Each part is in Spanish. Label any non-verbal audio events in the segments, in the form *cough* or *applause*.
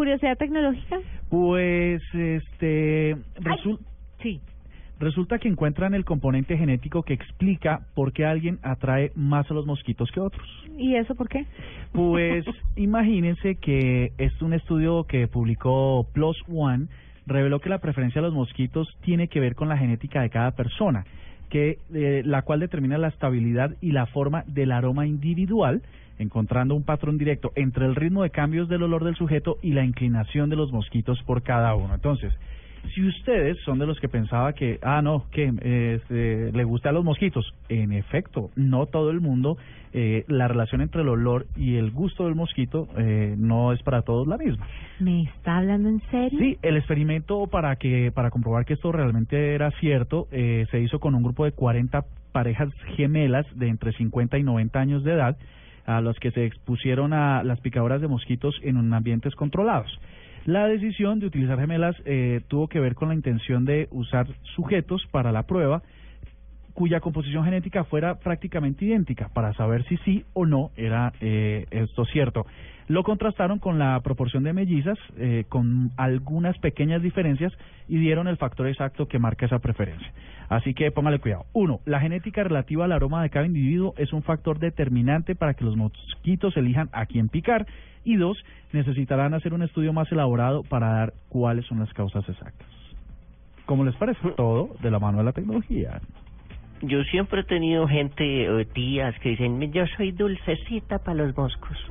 ¿Curiosidad tecnológica? Pues, este, resul- sí, resulta que encuentran el componente genético que explica por qué alguien atrae más a los mosquitos que otros. ¿Y eso por qué? Pues, *laughs* imagínense que es un estudio que publicó Plus One reveló que la preferencia a los mosquitos tiene que ver con la genética de cada persona, que eh, la cual determina la estabilidad y la forma del aroma individual, encontrando un patrón directo entre el ritmo de cambios del olor del sujeto y la inclinación de los mosquitos por cada uno. Entonces, si ustedes son de los que pensaba que, ah, no, que este, le gusta a los mosquitos, en efecto, no todo el mundo, eh, la relación entre el olor y el gusto del mosquito eh, no es para todos la misma. ¿Me está hablando en serio? Sí, el experimento para que para comprobar que esto realmente era cierto eh, se hizo con un grupo de 40 parejas gemelas de entre 50 y 90 años de edad a los que se expusieron a las picadoras de mosquitos en un ambientes controlados. La decisión de utilizar gemelas eh, tuvo que ver con la intención de usar sujetos para la prueba cuya composición genética fuera prácticamente idéntica para saber si sí o no era eh, esto cierto. Lo contrastaron con la proporción de mellizas eh, con algunas pequeñas diferencias y dieron el factor exacto que marca esa preferencia. Así que póngale cuidado. Uno, la genética relativa al aroma de cada individuo es un factor determinante para que los mosquitos elijan a quién picar. Y dos, necesitarán hacer un estudio más elaborado para dar cuáles son las causas exactas. ¿Cómo les parece? Todo de la mano de la tecnología. Yo siempre he tenido gente, o tías, que dicen, yo soy dulcecita para los moscos. *laughs*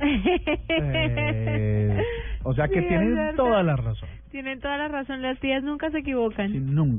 Eh, o sea que Sí, tienen toda la razón. Tienen toda la razón, las tías nunca se equivocan. Sí, nunca.